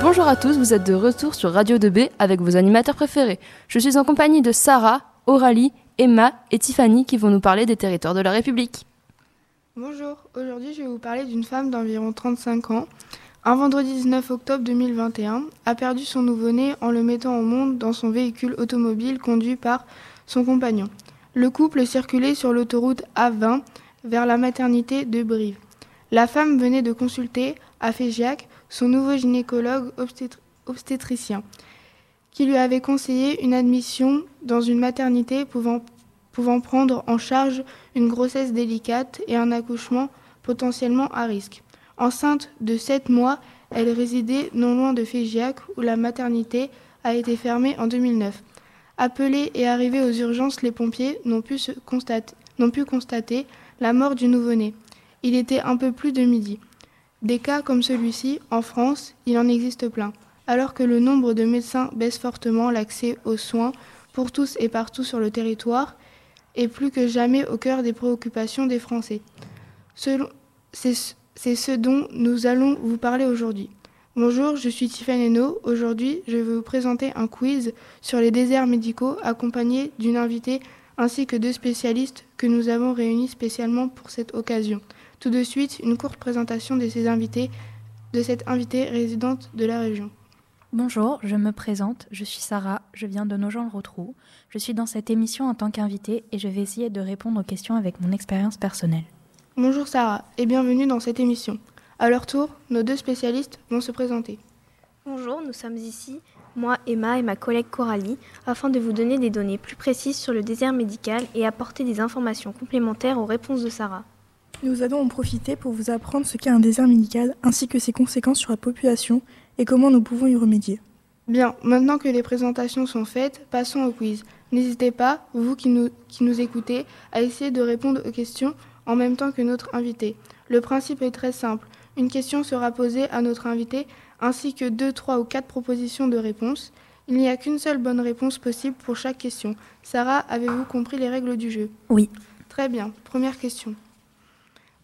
Bonjour à tous, vous êtes de retour sur Radio 2B avec vos animateurs préférés. Je suis en compagnie de Sarah, Aurélie, Emma et Tiffany qui vont nous parler des territoires de la République. Bonjour, aujourd'hui je vais vous parler d'une femme d'environ 35 ans. Un vendredi 19 octobre 2021, a perdu son nouveau-né en le mettant au monde dans son véhicule automobile conduit par son compagnon. Le couple circulait sur l'autoroute A20 vers la maternité de Brive. La femme venait de consulter à Fégiac son nouveau gynécologue obstétricien, qui lui avait conseillé une admission dans une maternité pouvant, prendre en charge une grossesse délicate et un accouchement potentiellement à risque. Enceinte de sept mois, elle résidait non loin de Fégiac où la maternité a été fermée en 2009. Appelés et arrivés aux urgences, les pompiers n'ont pu constater la mort du nouveau-né. Il était un peu plus de midi. Des cas comme celui-ci, en France, il en existe plein. Alors que le nombre de médecins baisse fortement, l'accès aux soins pour tous et partout sur le territoire est plus que jamais au cœur des préoccupations des Français. C'est ce dont nous allons vous parler aujourd'hui. Bonjour, je suis Tiffany Henault. Aujourd'hui, je vais vous présenter un quiz sur les déserts médicaux accompagné d'une invitée ainsi que deux spécialistes que nous avons réunis spécialement pour cette occasion. Tout de suite, une courte présentation de ces invités, de cette invitée résidente de la région. Bonjour, je me présente, je suis Sarah, je viens de Nogent-le-Rotrou. Je suis dans cette émission en tant qu'invitée et je vais essayer de répondre aux questions avec mon expérience personnelle. Bonjour Sarah et bienvenue dans cette émission. À leur tour, nos deux spécialistes vont se présenter. Bonjour, nous sommes ici, moi, Emma et ma collègue Coralie, afin de vous donner des données plus précises sur le désert médical et apporter des informations complémentaires aux réponses de Sarah. Nous allons en profiter pour vous apprendre ce qu'est un désert médical ainsi que ses conséquences sur la population et comment nous pouvons y remédier. Bien, maintenant que les présentations sont faites, passons au quiz. N'hésitez pas, vous qui nous, qui nous écoutez, à essayer de répondre aux questions en même temps que notre invité. Le principe est très simple. Une question sera posée à notre invité ainsi que deux, trois ou quatre propositions de réponse. Il n'y a qu'une seule bonne réponse possible pour chaque question. Sarah, avez-vous compris les règles du jeu? Oui. Très bien. Première question.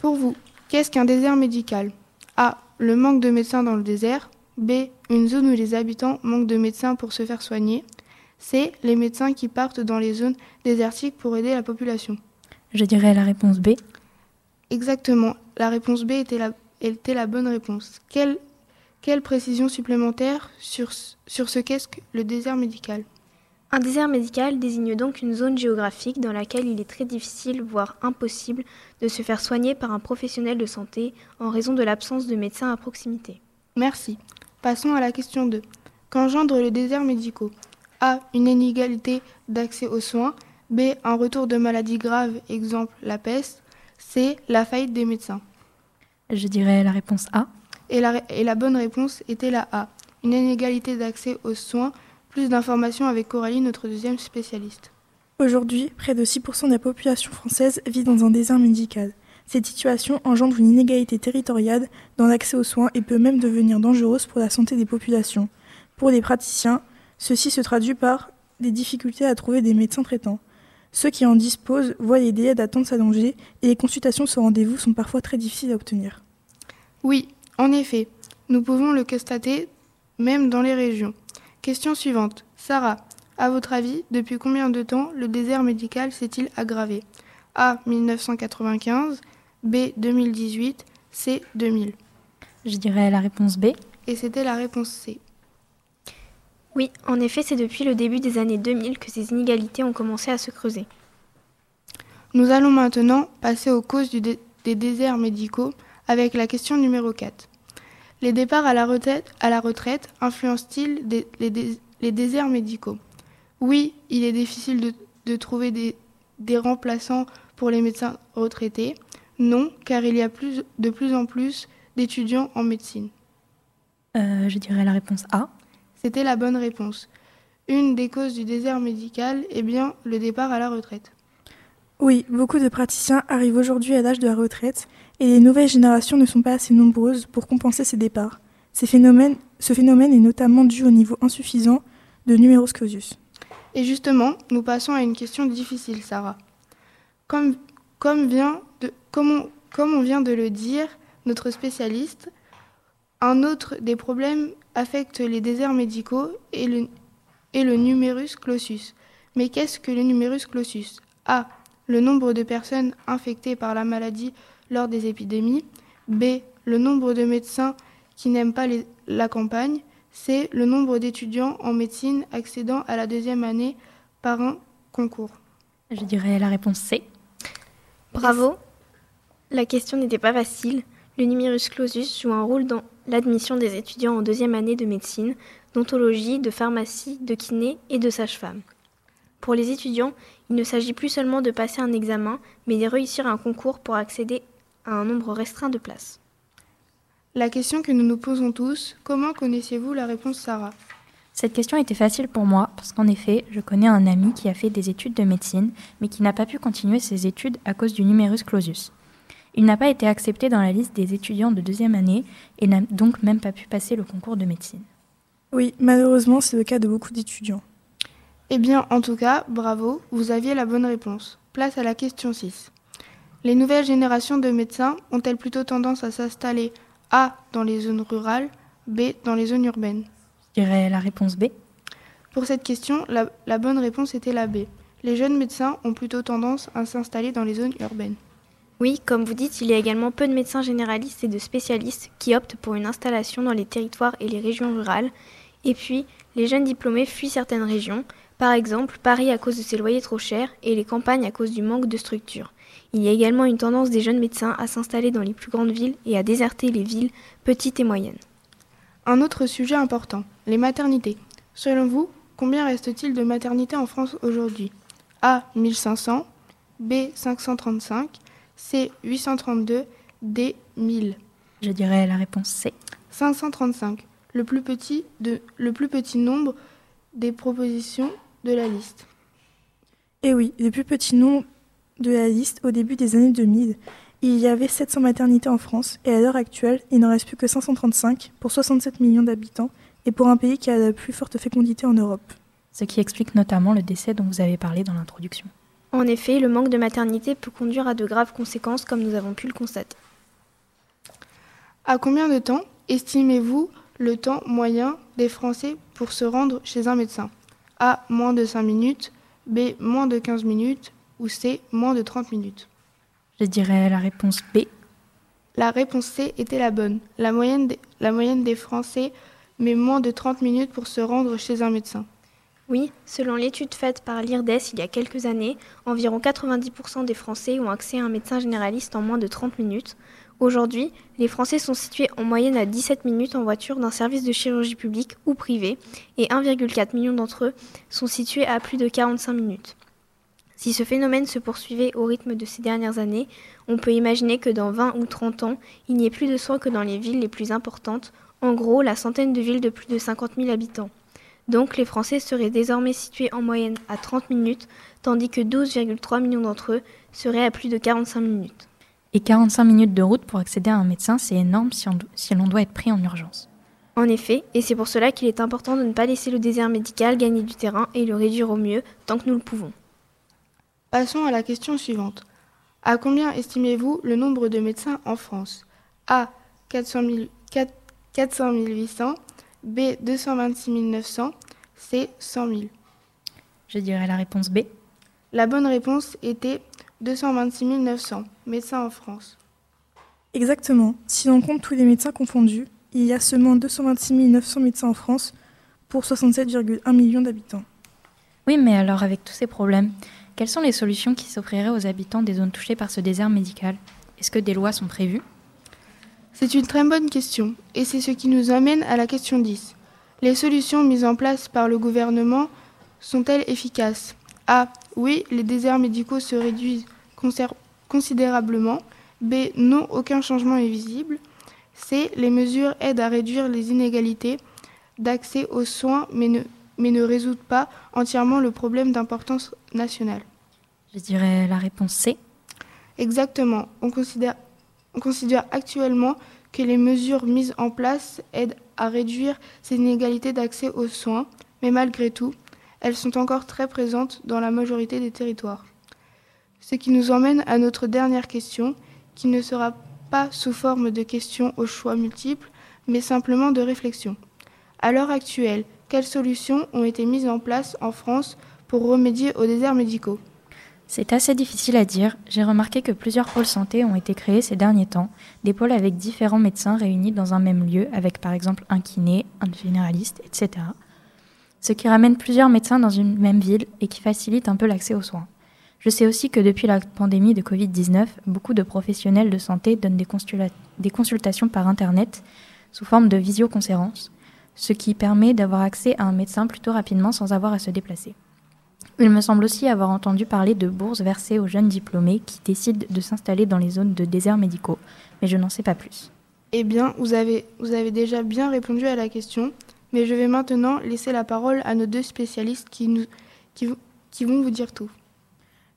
Pour vous, qu'est-ce qu'un désert médical? A. Le manque de médecins dans le désert. B. Une zone où les habitants manquent de médecins pour se faire soigner. C. Les médecins qui partent dans les zones désertiques pour aider la population. Je dirais la réponse B. Exactement. La réponse B était la était la bonne réponse. Quelle, quelle précision supplémentaire sur, sur ce qu'est le désert médical? Un désert médical désigne donc une zone géographique dans laquelle il est très difficile, voire impossible, de se faire soigner par un professionnel de santé en raison de l'absence de médecins à proximité. Merci. Passons à la question 2. Qu'engendre le désert médical? A. Une inégalité d'accès aux soins. B. Un retour de maladies graves, exemple la peste. C. La faillite des médecins. Je dirais la réponse A. Et la, et la bonne réponse était la A. Une inégalité d'accès aux soins. Plus d'informations avec Coralie, notre deuxième spécialiste. Aujourd'hui, près de 6% de la population française vit dans un désert médical. Cette situation engendre une inégalité territoriale dans l'accès aux soins et peut même devenir dangereuse pour la santé des populations. Pour les praticiens, ceci se traduit par des difficultés à trouver des médecins traitants. Ceux qui en disposent voient les délais d'attente s'allonger et les consultations sans rendez-vous sont parfois très difficiles à obtenir. Oui, en effet, nous pouvons le constater même dans les régions. Question suivante. Sarah, à votre avis, depuis combien de temps le désert médical s'est-il aggravé? A. 1995, B. 2018, C. 2000. Je dirais la réponse B. Et c'était la réponse C. Oui, en effet, c'est depuis le début des années 2000 que ces inégalités ont commencé à se creuser. Nous allons maintenant passer aux causes des déserts médicaux avec la question numéro 4. Les départs à la retraite, à la retraite influencent-ils les, déserts médicaux? Oui, il est difficile de, trouver des, des, remplaçants pour les médecins retraités. Non, car il y a plus, de plus en plus d'étudiants en médecine. Euh, je dirais la réponse A. C'était la bonne réponse. Une des causes du désert médical est bien le départ à la retraite. Oui, beaucoup de praticiens arrivent aujourd'hui à l'âge de la retraite et les nouvelles générations ne sont pas assez nombreuses pour compenser ces départs. Ce phénomène est notamment dû au niveau insuffisant de numerus clausus. Et justement, nous passons à une question difficile, Sarah. Comme, vient de, on vient de le dire, notre spécialiste, un autre des problèmes affecte les déserts médicaux et le, et numerus clausus. Mais qu'est-ce que le numerus clausus. Le nombre de personnes infectées par la maladie lors des épidémies. B. Le nombre de médecins qui n'aiment pas les- la campagne. C. Le nombre d'étudiants en médecine accédant à la deuxième année par un concours. Je dirais la réponse C. Bravo. La question n'était pas facile. Le numerus clausus joue un rôle dans l'admission des étudiants en deuxième année de médecine, d'ontologie, de pharmacie, de kiné et de sage-femme. Pour les étudiants, il ne s'agit plus seulement de passer un examen, mais de réussir un concours pour accéder à un nombre restreint de places. La question que nous nous posons tous, comment connaissiez-vous la réponse Sarah? Cette question était facile pour moi parce qu'en effet, je connais un ami qui a fait des études de médecine, mais qui n'a pas pu continuer ses études à cause du numerus clausus. Il n'a pas été accepté dans la liste des étudiants de deuxième année et n'a donc même pas pu passer le concours de médecine. Oui, malheureusement, c'est le cas de beaucoup d'étudiants. Eh bien, en tout cas, bravo, vous aviez la bonne réponse. Place à la question 6. Les nouvelles générations de médecins ont-elles plutôt tendance à s'installer A dans les zones rurales, B dans les zones urbaines? Je dirais la réponse B. Pour cette question, la, la bonne réponse était la B. Les jeunes médecins ont plutôt tendance à s'installer dans les zones urbaines. Oui, comme vous dites, il y a également peu de médecins généralistes et de spécialistes qui optent pour une installation dans les territoires et les régions rurales. Et puis, les jeunes diplômés fuient certaines régions, par exemple Paris à cause de ses loyers trop chers et les campagnes à cause du manque de structures. Il y a également une tendance des jeunes médecins à s'installer dans les plus grandes villes et à déserter les villes petites et moyennes. Un autre sujet important, les maternités. Selon vous, combien reste-t-il de maternités en France aujourd'hui? A 1500, B 535, C 832, D 1000. Je dirais la réponse C. 535, le plus petit, de, le plus petit nombre des propositions de la liste. Et oui, le plus petit nombre de la liste au début des années 2000, il y avait 700 maternités en France et à l'heure actuelle, il n'en reste plus que 535 pour 67 millions d'habitants et pour un pays qui a la plus forte fécondité en Europe. Ce qui explique notamment le décès dont vous avez parlé dans l'introduction. En effet, le manque de maternité peut conduire à de graves conséquences comme nous avons pu le constater. À combien de temps estimez-vous le temps moyen des Français pour se rendre chez un médecin? A. Moins de 5 minutes. B. Moins de 15 minutes. Ou C. Moins de 30 minutes. Je dirais la réponse B. La réponse C était la bonne. La moyenne des, la moyenne des Français met moins de 30 minutes pour se rendre chez un médecin. Oui, selon l'étude faite par l'IRDES il y a quelques années, environ 90% des Français ont accès à un médecin généraliste en moins de 30 minutes. Aujourd'hui, les Français sont situés en moyenne à 17 minutes en voiture d'un service de chirurgie publique ou privé, et 1,4 million d'entre eux sont situés à plus de 45 minutes. Si ce phénomène se poursuivait au rythme de ces dernières années, on peut imaginer que dans 20 ou 30 ans, il n'y ait plus de soins que dans les villes les plus importantes, en gros la centaine de villes de plus de 50 000 habitants. Donc les Français seraient désormais situés en moyenne à 30 minutes, tandis que 12,3 millions d'entre eux seraient à plus de 45 minutes. Et 45 minutes de route pour accéder à un médecin, c'est énorme si on, si l'on doit être pris en urgence. En effet, et c'est pour cela qu'il est important de ne pas laisser le désert médical gagner du terrain et le réduire au mieux tant que nous le pouvons. Passons à la question suivante. À combien estimez-vous le nombre de médecins en France? A. 400 000 4 400 800, B. 226 900, C. 100 000. Je dirais la réponse B. La bonne réponse était 226 900 médecins en France. Exactement. Si l'on compte tous les médecins confondus, il y a seulement 226 900 médecins en France pour 67,1 millions d'habitants. Oui, mais alors avec tous ces problèmes, quelles sont les solutions qui s'offriraient aux habitants des zones touchées par ce désert médical? Est-ce que des lois sont prévues? C'est une très bonne question, et c'est ce qui nous amène à la question 10. Les solutions mises en place par le gouvernement sont-elles efficaces? A. Oui, les déserts médicaux se réduisent considérablement. B. Non, aucun changement est visible. C. Les mesures aident à réduire les inégalités d'accès aux soins, mais ne, mais ne résoudent pas entièrement le problème d'importance nationale. Je dirais la réponse C. Exactement. On considère, on considère actuellement que les mesures mises en place aident à réduire ces inégalités d'accès aux soins, mais malgré tout, elles sont encore très présentes dans la majorité des territoires. Ce qui nous emmène à notre dernière question. qui ne sera pas sous forme de questions au choix multiples, mais simplement de réflexion. À l'heure actuelle, quelles solutions ont été mises en place en France pour remédier aux déserts médicaux? C'est assez difficile à dire. J'ai remarqué que plusieurs pôles santé ont été créés ces derniers temps, des pôles avec différents médecins réunis dans un même lieu, avec par exemple un kiné, un généraliste, etc. Ce qui ramène plusieurs médecins dans une même ville et qui facilite un peu l'accès aux soins. Je sais aussi que depuis la pandémie de Covid-19, beaucoup de professionnels de santé donnent des, consultations par Internet sous forme de visioconférence, ce qui permet d'avoir accès à un médecin plutôt rapidement sans avoir à se déplacer. Il me semble aussi avoir entendu parler de bourses versées aux jeunes diplômés qui décident de s'installer dans les zones de déserts médicaux, mais je n'en sais pas plus. Eh bien, vous avez, déjà bien répondu à la question, mais je vais maintenant laisser la parole à nos deux spécialistes qui vont vous dire tout.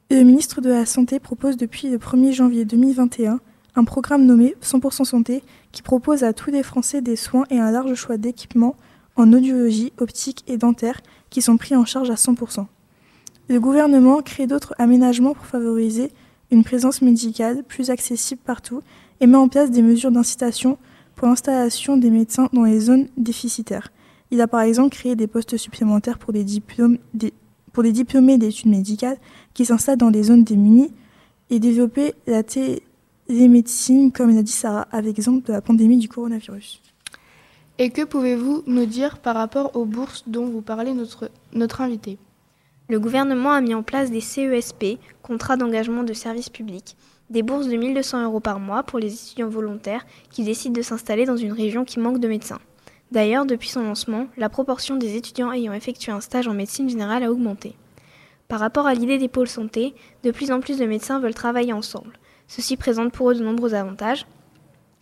Le ministre de la Santé propose depuis le 1er janvier 2021 un programme nommé 100% Santé qui propose à tous les Français des soins et un large choix d'équipements en audiologie, optique et dentaire qui sont pris en charge à 100%. Le gouvernement crée d'autres aménagements pour favoriser une présence médicale plus accessible partout et met en place des mesures d'incitation pour l'installation des médecins dans les zones déficitaires. Il a par exemple créé des postes supplémentaires pour des, pour des diplômés d'études médicales qui s'installent dans des zones démunies et développé la télémédecine, comme l'a dit Sarah, avec l'exemple de la pandémie du coronavirus. Et que pouvez-vous nous dire par rapport aux bourses dont vous parlez notre, notre invité? Le gouvernement a mis en place des CESP, contrats d'engagement de service public, des bourses de 1200 euros par mois pour les étudiants volontaires qui décident de s'installer dans une région qui manque de médecins. D'ailleurs, depuis son lancement, la proportion des étudiants ayant effectué un stage en médecine générale a augmenté. Par rapport à l'idée des pôles santé, de plus en plus de médecins veulent travailler ensemble. Ceci présente pour eux de nombreux avantages.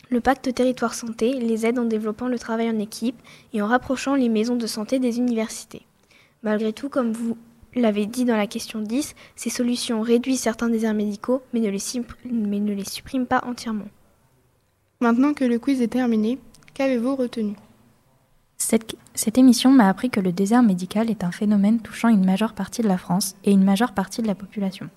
Le pacte territoire santé les aide en développant le travail en équipe et en rapprochant les maisons de santé des universités. Malgré tout, comme vous l'avez dit dans la question 10, ces solutions réduisent certains déserts médicaux mais ne les, mais ne les suppriment pas entièrement. Maintenant que le quiz est terminé, qu'avez-vous retenu? Cette, émission m'a appris que le désert médical est un phénomène touchant une majeure partie de la France et une majeure partie de la population.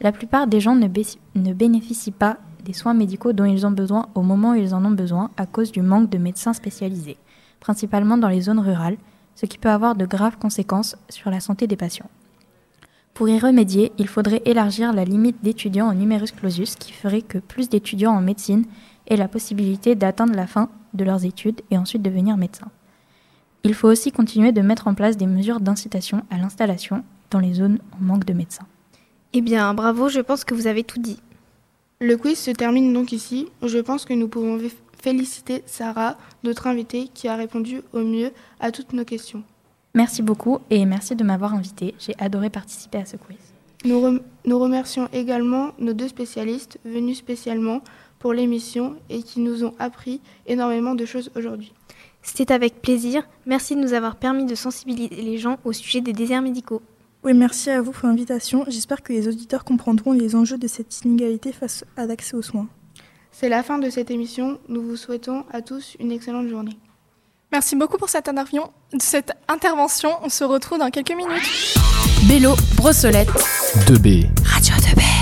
La plupart des gens ne, ne bénéficient pas des soins médicaux dont ils ont besoin au moment où ils en ont besoin à cause du manque de médecins spécialisés, principalement dans les zones rurales, ce qui peut avoir de graves conséquences sur la santé des patients. Pour y remédier, il faudrait élargir la limite d'étudiants en numerus clausus qui ferait que plus d'étudiants en médecine aient la possibilité d'atteindre la fin de leurs études et ensuite devenir médecins. Il faut aussi continuer de mettre en place des mesures d'incitation à l'installation dans les zones en manque de médecins. Eh bien, bravo, je pense que vous avez tout dit. Le quiz se termine donc ici. Je pense que nous pouvons féliciter Sarah, notre invitée, qui a répondu au mieux à toutes nos questions. Merci beaucoup et merci de m'avoir invité. J'ai adoré participer à ce quiz. Nous, rem nous remercions également nos deux spécialistes venus spécialement pour l'émission et qui nous ont appris énormément de choses aujourd'hui. C'était avec plaisir. Merci de nous avoir permis de sensibiliser les gens au sujet des déserts médicaux. Oui, merci à vous pour l'invitation. J'espère que les auditeurs comprendront les enjeux de cette inégalité face à l'accès aux soins. C'est la fin de cette émission. Nous vous souhaitons à tous une excellente journée. Merci beaucoup pour cette, cette intervention. On se retrouve dans quelques minutes. Bélo, Brossolette. 2B. Radio 2B.